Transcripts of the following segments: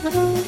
Thank you.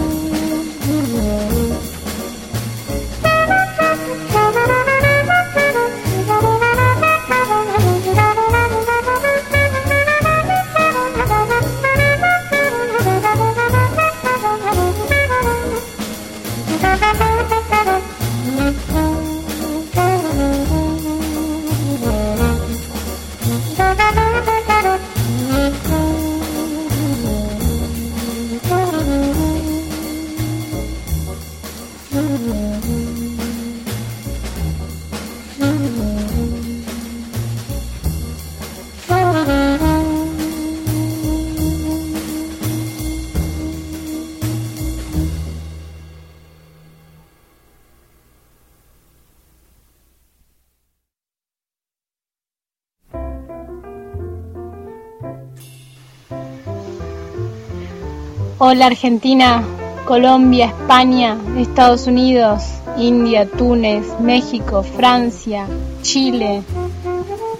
Hola Argentina, Colombia, España, Estados Unidos, India, Túnez, México, Francia, Chile.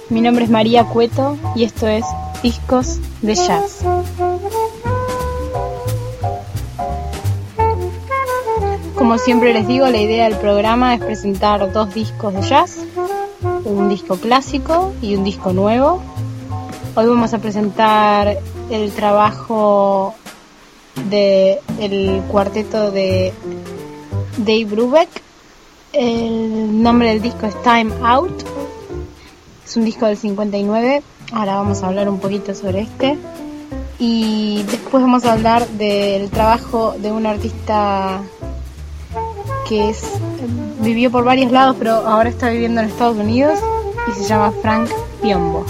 Mi nombre es María Cueto y esto es Discos de Jazz. Como siempre les digo, la idea del programa es presentar dos discos de jazz, un disco clásico y un disco nuevo. Hoy vamos a presentar el trabajo del el cuarteto de Dave Brubeck. El nombre del disco es Time Out. Es un disco del 59. Ahora vamos a hablar un poquito sobre este. Y después vamos a hablar del trabajo de un artista que es, vivió por varios lados, pero ahora está viviendo en Estados Unidos y se llama Frank Piombo.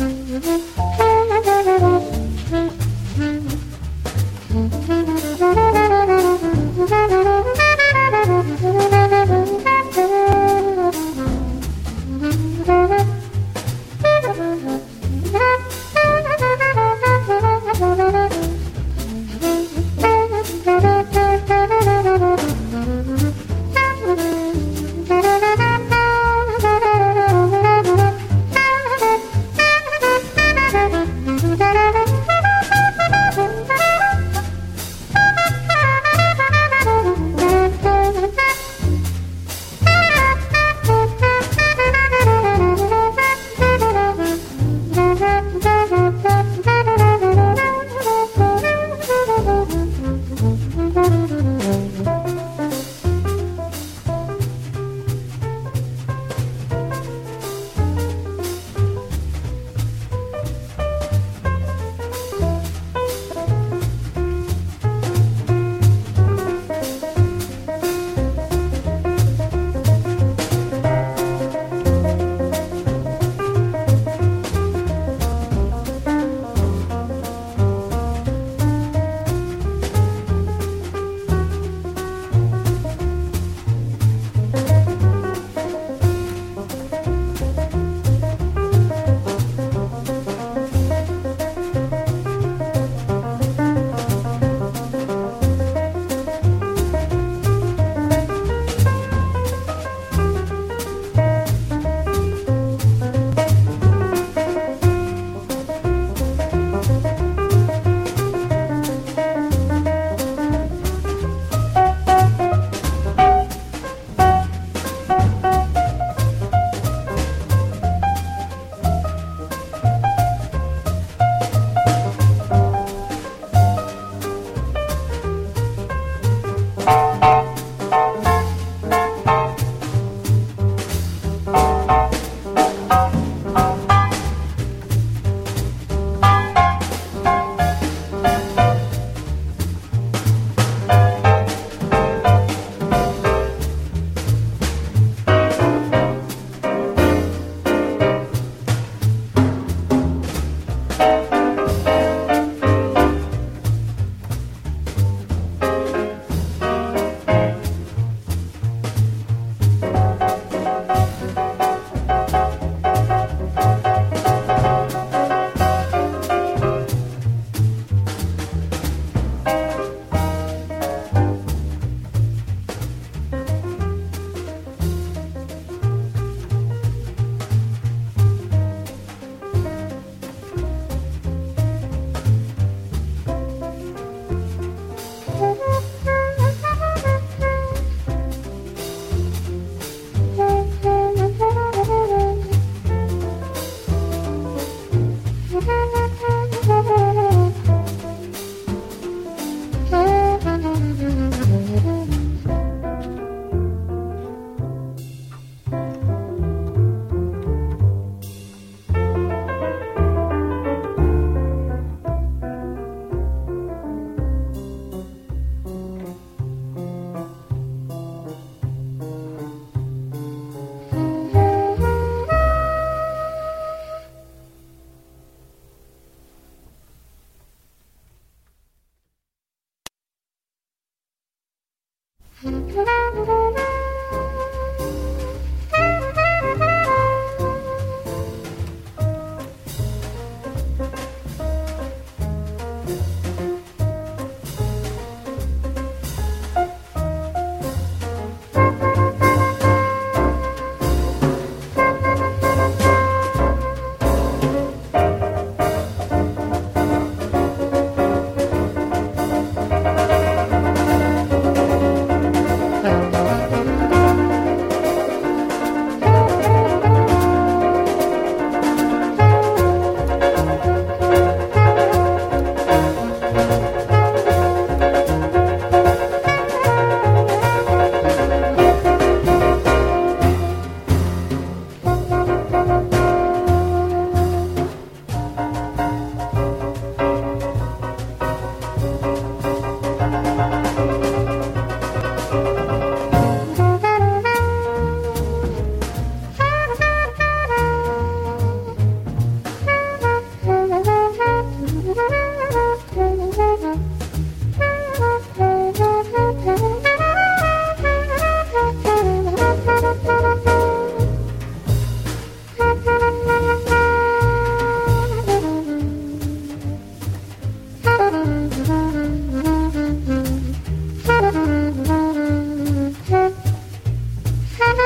Mm-hmm.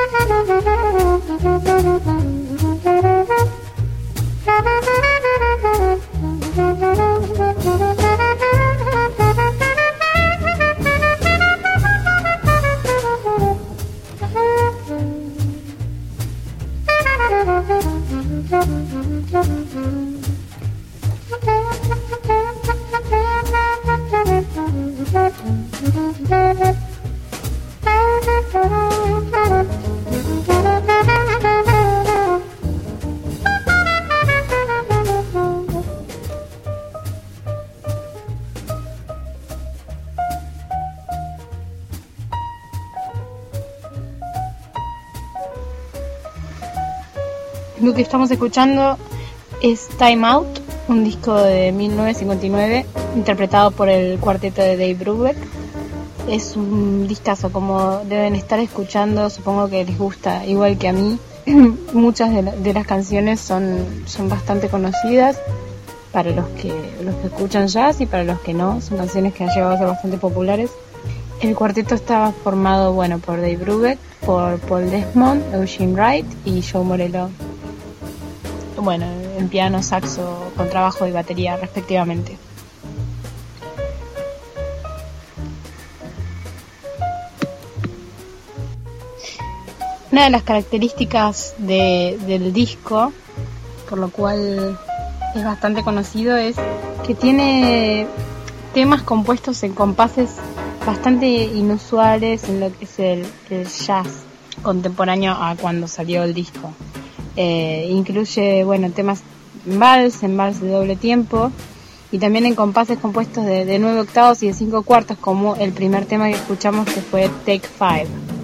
Lo que estamos escuchando es Time Out, un disco de 1959 interpretado por el cuarteto de Dave Brubeck. Es un discazo, como deben estar escuchando, supongo que les gusta igual que a mí. Muchas de, las canciones son, son bastante conocidas para los que, los que escuchan jazz y para los que no, son canciones que han llegado a ser bastante populares. El cuarteto estaba formado bueno, por Dave Brubeck, por Paul Desmond, Eugene Wright y Joe Morello bueno, en piano, saxo, contrabajo y batería respectivamente. Una de las características del disco, por lo cual es bastante conocido, es que tiene temas compuestos en compases bastante inusuales en lo que es el jazz contemporáneo a cuando salió el disco. Eh, incluye, bueno, temas en vals, en vals de doble tiempo y también en compases compuestos de, de 9 octavos y de 5 cuartos como el primer tema que escuchamos que fue Take 5.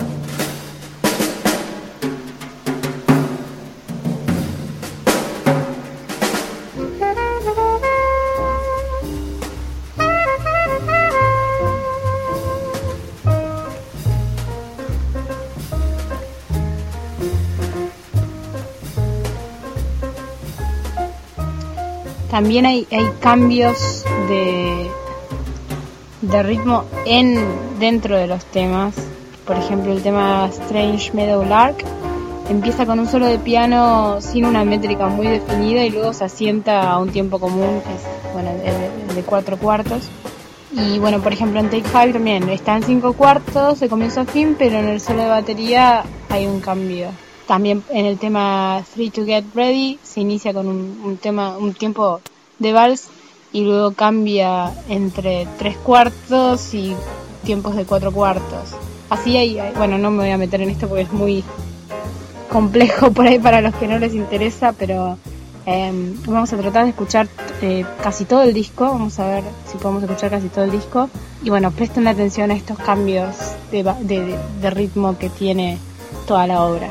También hay, cambios de, de ritmo en dentro de los temas. Por ejemplo, el tema Strange Meadow Lark empieza con un solo de piano sin una métrica muy definida y luego se asienta a un tiempo común que es bueno, de, de cuatro cuartos. Y bueno, por ejemplo en Take Five también está en cinco cuartos de comienzo a fin, pero en el solo de batería hay un cambio. También en el tema Three to Get Ready se inicia con un, tema, un tiempo de vals y luego cambia entre tres cuartos y tiempos de cuatro cuartos. Así hay, bueno, no me voy a meter en esto porque es muy complejo por ahí para los que no les interesa, pero em, vamos a tratar de escuchar eh, casi todo el disco, vamos a ver si podemos escuchar casi todo el disco. Y bueno, presten atención a estos cambios de ritmo que tiene toda la obra.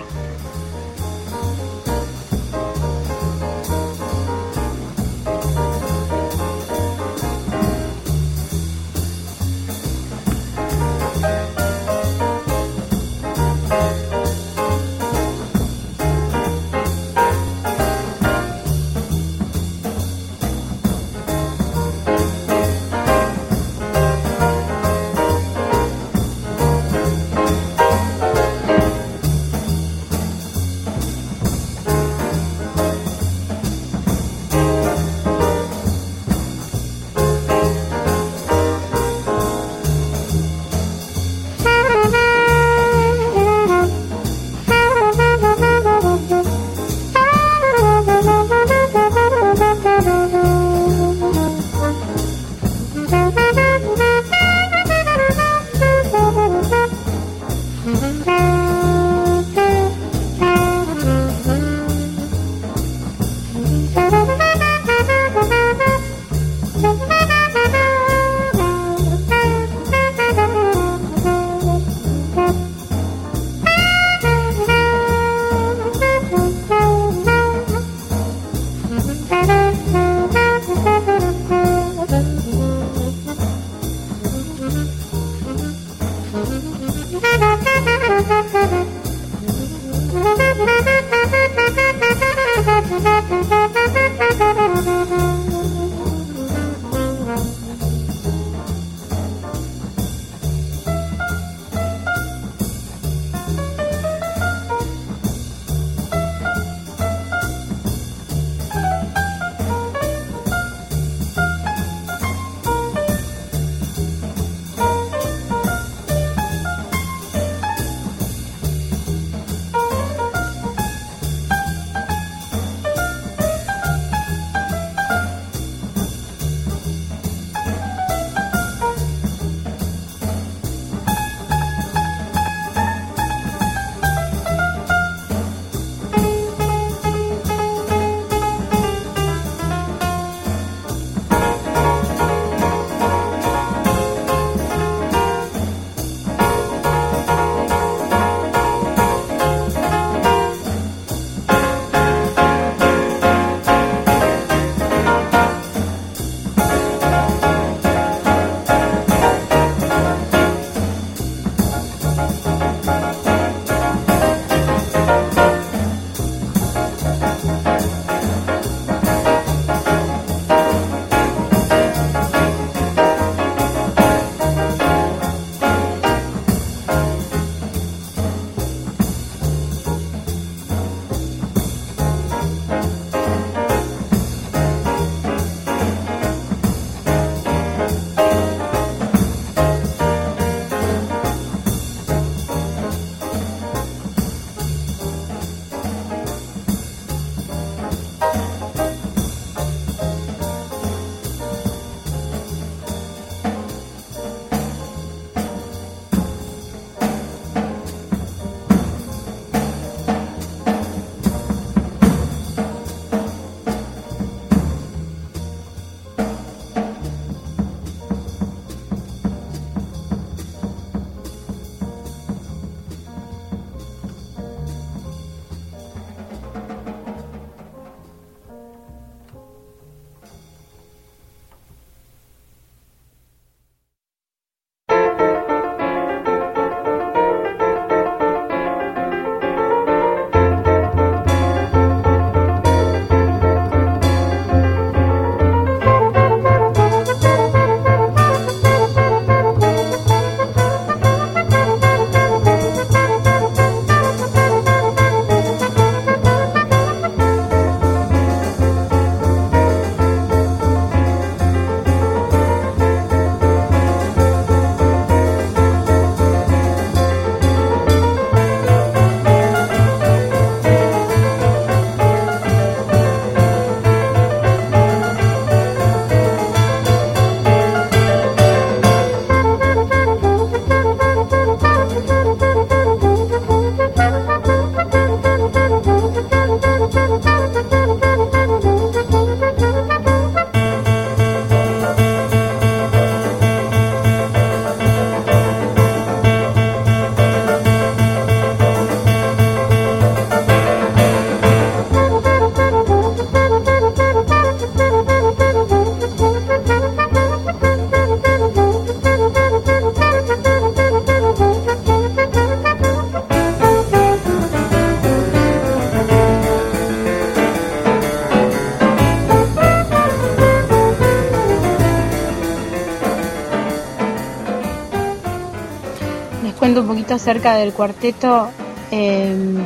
Acerca del cuarteto. Em,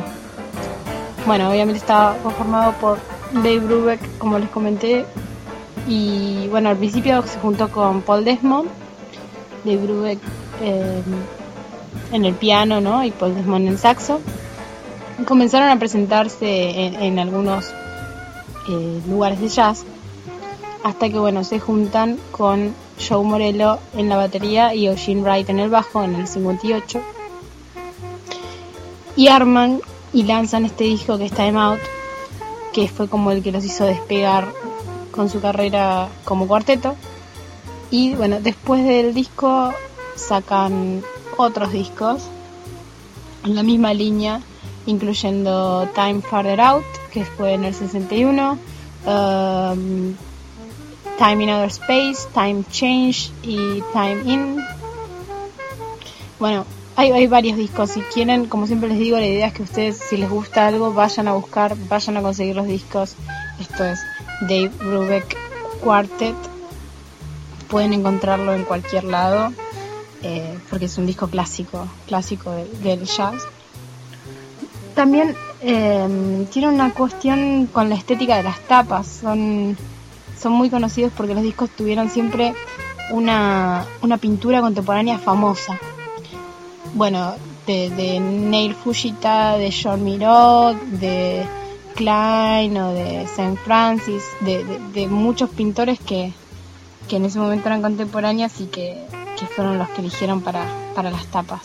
bueno, obviamente estaba conformado por Dave Brubeck, como les comenté, y bueno, al principio se juntó con Paul Desmond, Dave Brubeck em, en el piano, ¿no? Y Paul Desmond en saxo. comenzaron a presentarse en, algunos eh, lugares de jazz, hasta que bueno, se juntan con Joe Morello en la batería y Eugene Wright en el bajo en el 58 y arman y lanzan este disco que es Time Out, que fue como el que los hizo despegar con su carrera como cuarteto. Y bueno, después del disco sacan otros discos en la misma línea, incluyendo Time Farther Out, que fue en el 61, um, Time in Outer Space, Time Change y Time In. Bueno, hay, varios discos. Si quieren, como siempre les digo, la idea es que ustedes, si les gusta algo, vayan a buscar, vayan a conseguir los discos esto es Dave Brubeck Quartet. Pueden encontrarlo en cualquier lado eh, porque es un disco clásico, clásico del, jazz. También eh, tiene una cuestión con la estética de las tapas. Son, son muy conocidos porque los discos tuvieron siempre una, una pintura contemporánea famosa. Bueno, de, de Neil Fujita, de John Miró, de Klein o de St. Francis, de, muchos pintores que, que, en ese momento eran contemporáneos y que, que fueron los que eligieron para, para las tapas.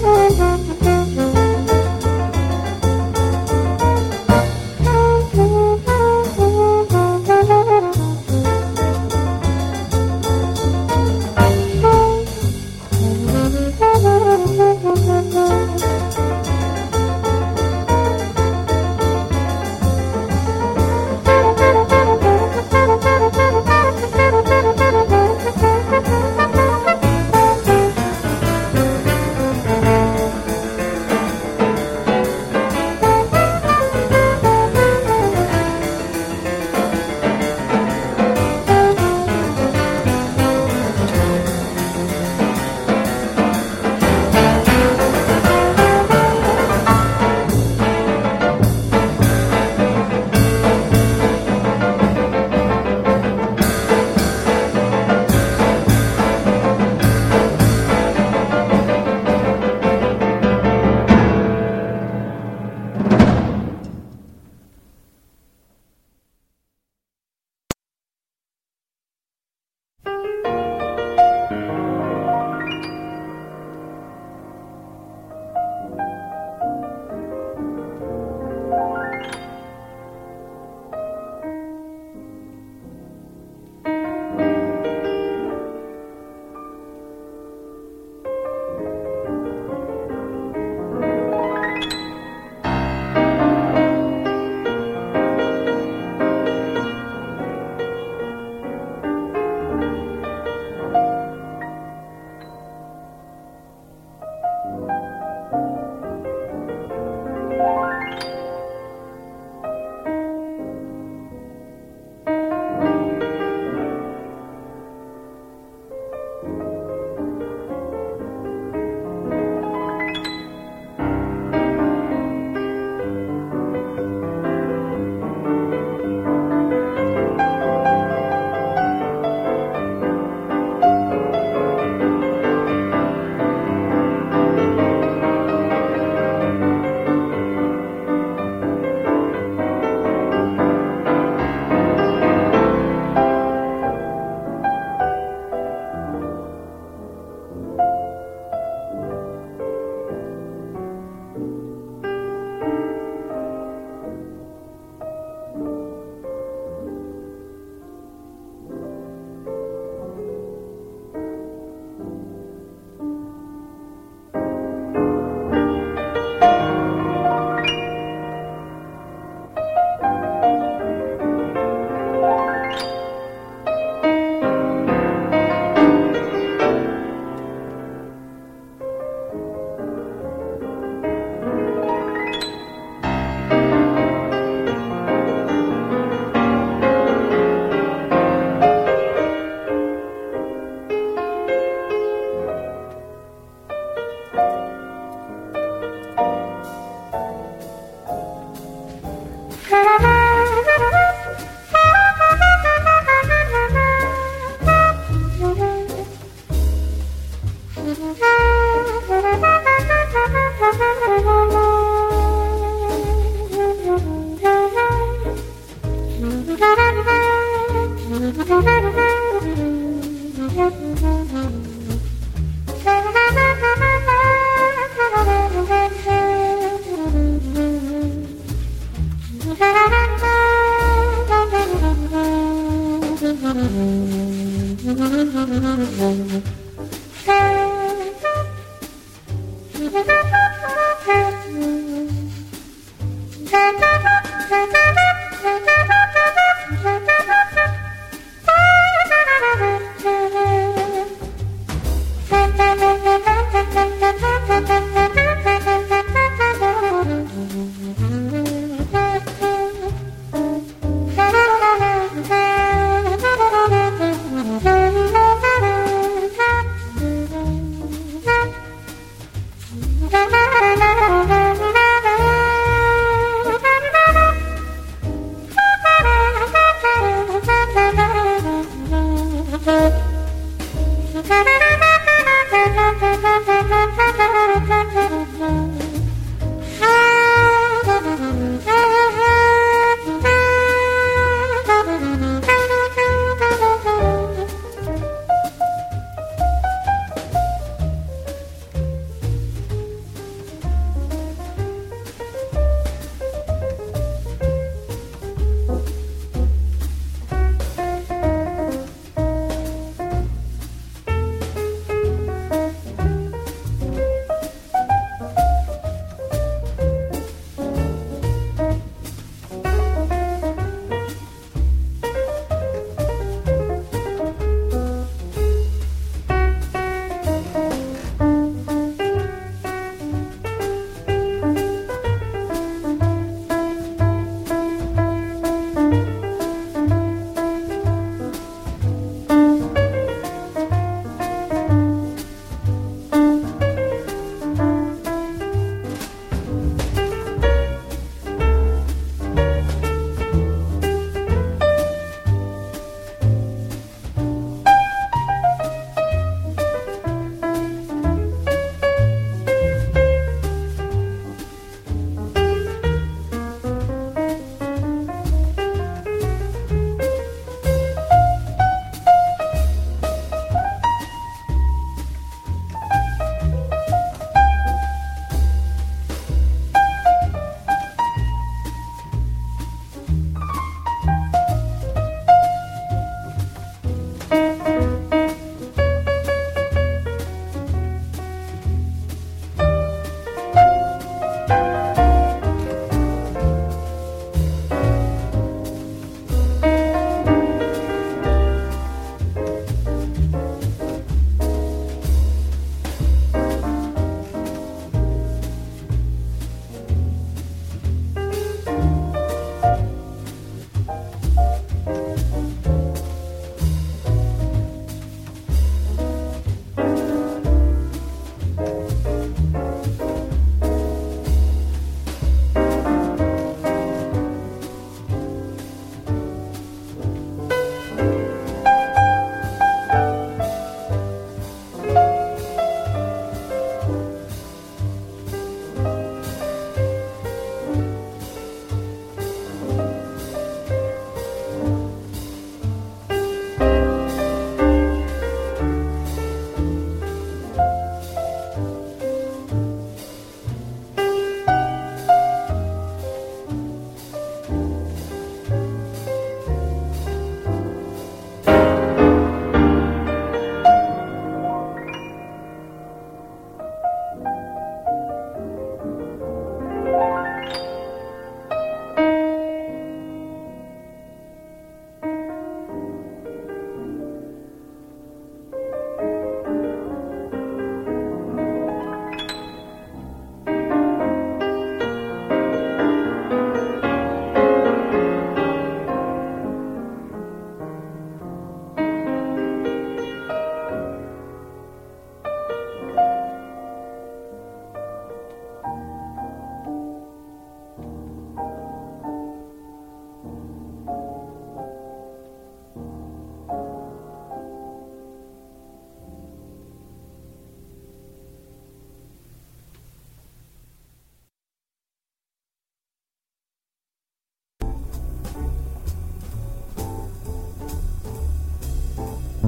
Thank you.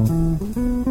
Mm-hmm.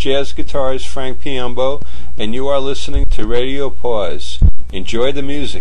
Jazz guitarist Frank Piombo, and you are listening to Radio Pause. Enjoy the music.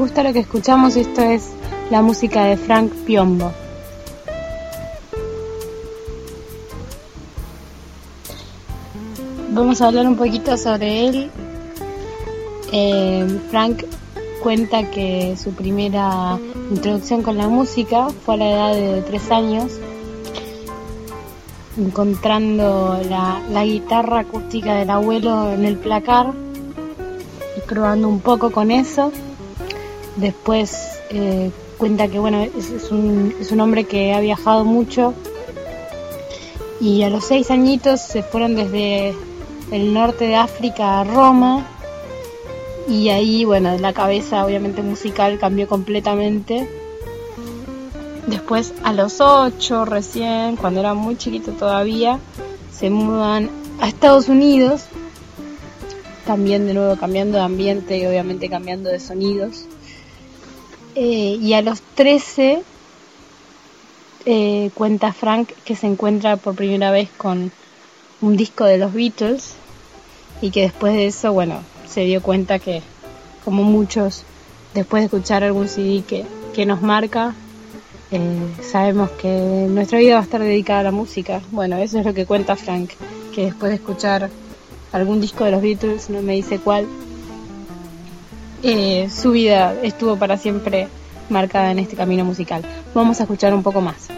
Gusta lo que escuchamos, esto es la música de Frank Piombo. vamos a hablar un poquito sobre él. Eh, Frank cuenta que su primera introducción con la música fue a la edad de tres años, encontrando la, guitarra acústica del abuelo en el placar y probando un poco con eso. Después eh, cuenta que bueno es, un, es un hombre que ha viajado mucho y a los seis añitos se fueron desde el norte de África a Roma y ahí, bueno, la cabeza obviamente musical cambió completamente. Después, a los ocho recién, cuando era muy chiquito todavía, se mudan a Estados Unidos. También de nuevo cambiando de ambiente y obviamente cambiando de sonidos. Eh, y a los 13 eh, cuenta Frank que se encuentra por primera vez con un disco de los Beatles y que después de eso, bueno, se dio cuenta que, como muchos, después de escuchar algún CD que, nos marca, eh, sabemos que nuestra vida va a estar dedicada a la música. Bueno, eso es lo que cuenta Frank, que después de escuchar algún disco de los Beatles, no me dice cuál, eh, su vida estuvo para siempre marcada en este camino musical. Vamos a escuchar un poco más.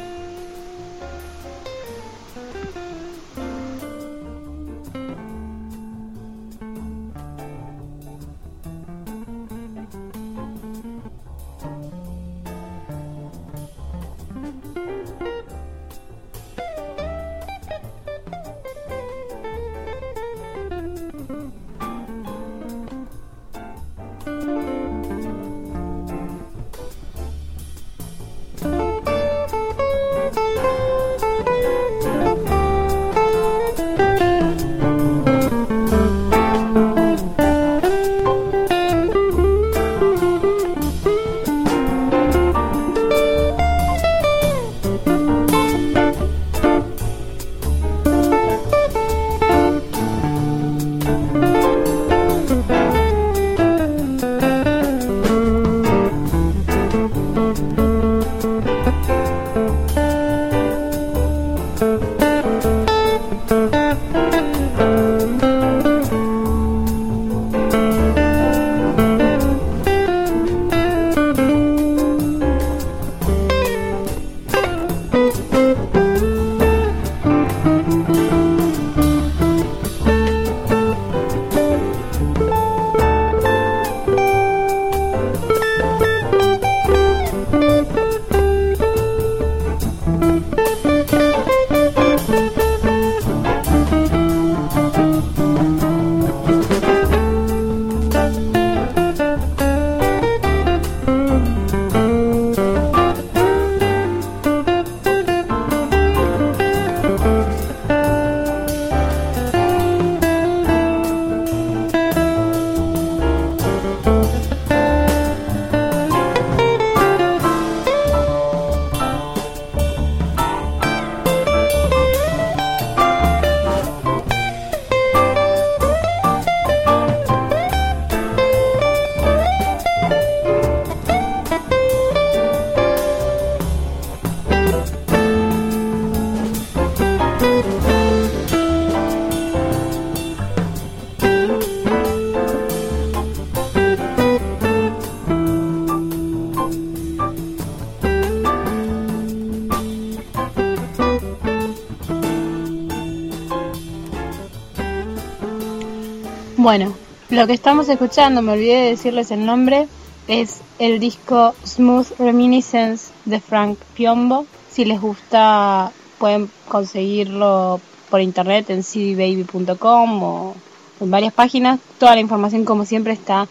Lo que estamos escuchando, me olvidé de decirles el nombre, es el disco Smooth Reminiscence de Frank Piombo. Si les gusta, pueden conseguirlo por internet en cdbaby.com o en varias páginas. Toda la información, como siempre, está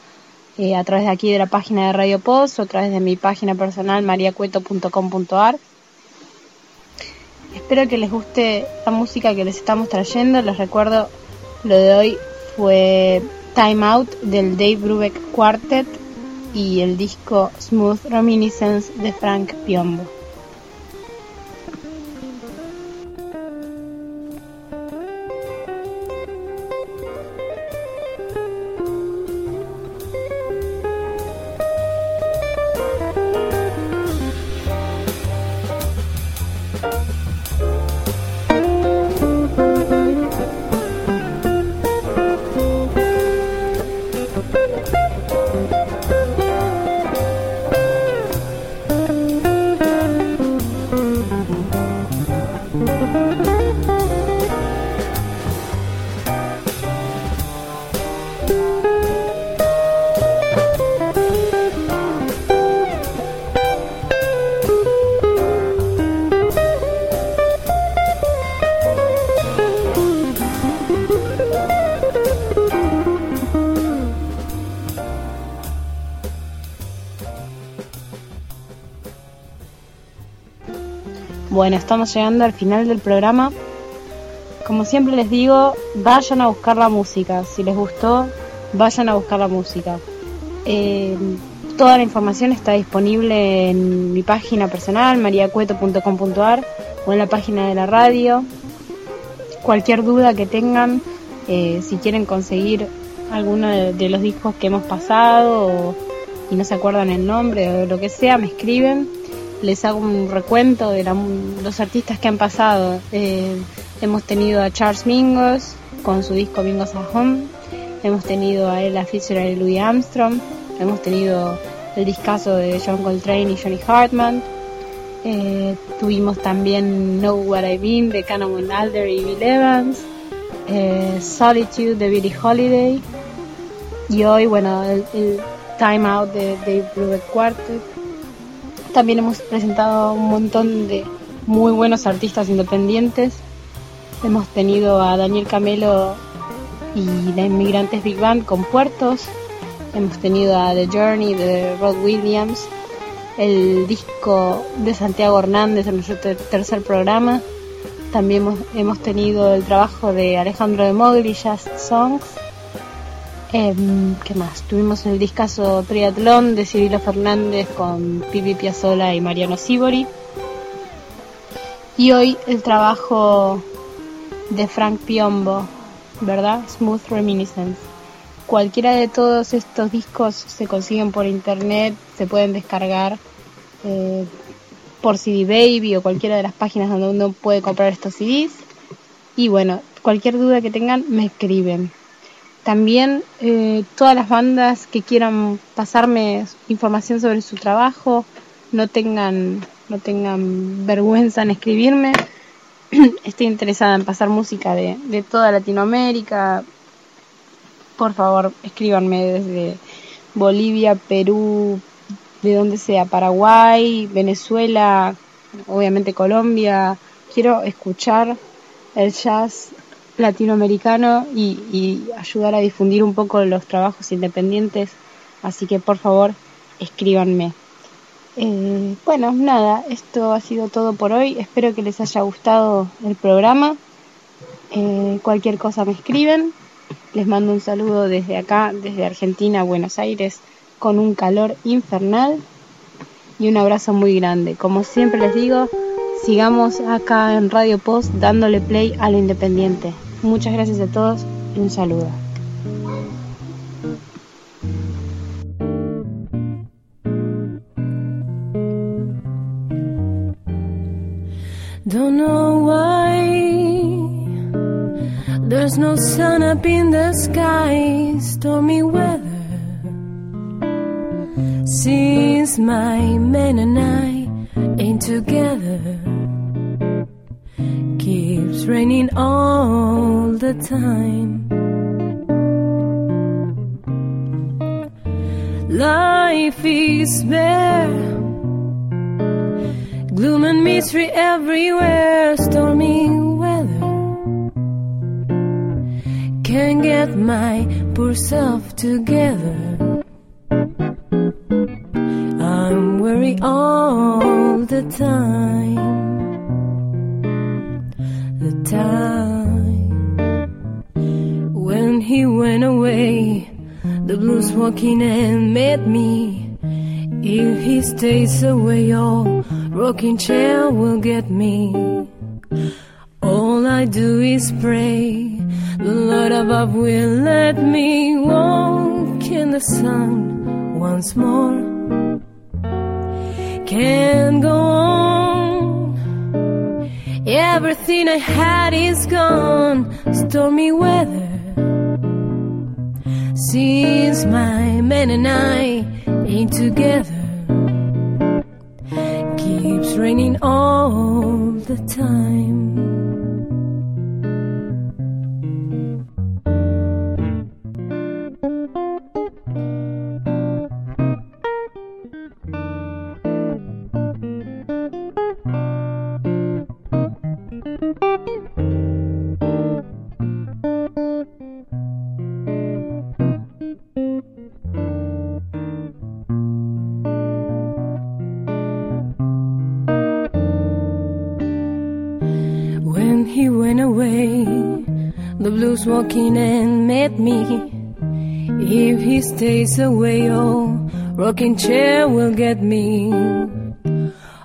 eh, a través de aquí de la página de Radio Post o a través de mi página personal mariacueto.com.ar. Espero que les guste la música que les estamos trayendo. Les recuerdo lo de hoy fue Time Out del Dave Brubeck Quartet y el disco Smooth Reminiscence de Frank Piombo. Bueno, estamos llegando al final del programa. Como siempre les digo, vayan a buscar la música. Si les gustó, vayan a buscar la música. Eh, toda la información está disponible en mi página personal, mariacueto.com.ar o en la página de la radio. Cualquier duda que tengan, eh, si quieren conseguir alguno de, los discos que hemos pasado y no se acuerdan el nombre o lo que sea, me escriben. Les hago un recuento de los artistas que han pasado. Eh, hemos tenido a Charles Mingus con su disco Mingus at Home. Hemos tenido a Ella Fitzgerald y Louis Armstrong. Hemos tenido el discazo de John Coltrane y Johnny Hartman. Eh, tuvimos también Know What I Mean de Canon Alder y Bill Evans. Eh, Solitude de Billie Holiday. Y hoy, bueno, el, Time Out de Dave Brubeck Quartet. También hemos presentado un montón de muy buenos artistas independientes. Hemos tenido a Daniel Camelo y la Inmigrantes Big Band con Puertos. Hemos tenido a The Journey de Rod Williams. El disco de Santiago Hernández en nuestro tercer programa. También hemos, hemos, tenido el trabajo de Alejandro de Mogli, Just Songs. Em, ¿Qué más? Tuvimos el discazo Triatlón de Cirilo Fernández con Pipi Piazzola y Mariano Sibori. Y hoy el trabajo de Frank Piombo, ¿verdad? Smooth Reminiscence. Cualquiera de todos estos discos se consiguen por internet, se pueden descargar eh, por CD Baby o cualquiera de las páginas donde uno puede comprar estos CDs. Y bueno, cualquier duda que tengan me escriben. También eh, todas las bandas que quieran pasarme información sobre su trabajo, no tengan, no tengan vergüenza en escribirme. Estoy interesada en pasar música de, de toda Latinoamérica. Por favor, escríbanme desde Bolivia, Perú, de donde sea, Paraguay, Venezuela, obviamente Colombia. Quiero escuchar el jazz latinoamericano y, ayudar a difundir un poco los trabajos independientes. Así que por favor, escríbanme. Eh, bueno, nada, esto ha sido todo por hoy. Espero que les haya gustado el programa. Eh, cualquier cosa me escriben. Les mando un saludo desde acá, desde Argentina, Buenos Aires, con un calor infernal y un abrazo muy grande. Como siempre les digo, sigamos acá en Radio Post dándole play a lo independiente. Muchas gracias a todos y un saludo. Don't know why there's no sun up in the sky, stormy weather. Since my man and I ain't together keeps raining all the time. Life is bare, gloom and mystery everywhere, stormy weather. Can't get my poor self together. I'm worried all the time blues walking and met me. If he stays away, your rocking chair will get me. All I do is pray the Lord above will let me walk in the sun once more. Can't go on Everything I had is gone, stormy weather. Since my man and I ain't together, keeps raining all the time. Walking and met me. If he stays away, oh, rocking chair will get me.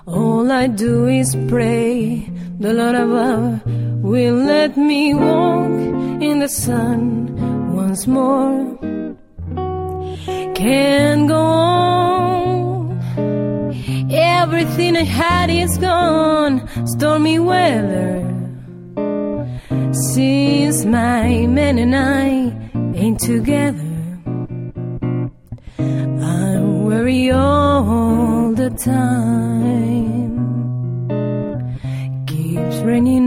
All I do is pray the Lord above will let me walk in the sun once more. Can't go on. Everything I had is gone. Stormy weather. Since my man and I ain't together. I worry all the time. Keeps raining